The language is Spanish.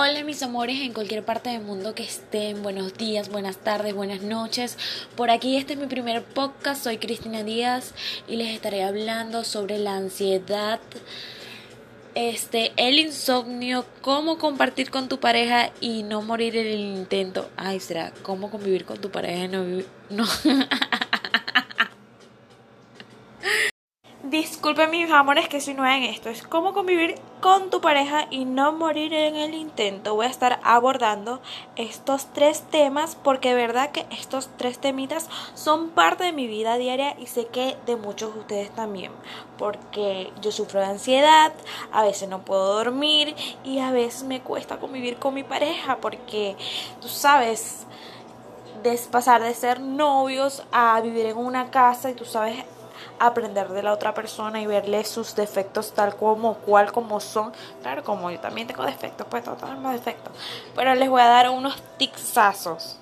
Hola mis amores en cualquier parte del mundo que estén, buenos días, buenas tardes, buenas noches. Por aquí este es mi primer podcast, soy Cristina Díaz y les estaré hablando sobre la ansiedad, este, el insomnio, cómo compartir con tu pareja y no morir en el intento. Ay, será cómo convivir con tu pareja y no vivir, no. Disculpen mis amores que soy nueva en esto. Es cómo convivir con tu pareja y no morir en el intento. Voy a estar abordando estos tres temas porque de verdad que estos tres temitas son parte de mi vida diaria y sé que de muchos de ustedes también. Porque yo sufro de ansiedad, a veces no puedo dormir y a veces me cuesta convivir con mi pareja porque tú sabes pasar de ser novios a vivir en una casa y tú sabes aprender de la otra persona y verle sus defectos tal como cual como son. Claro, como yo también tengo defectos, pues todos tenemos defectos. Pero les voy a dar unos tixazos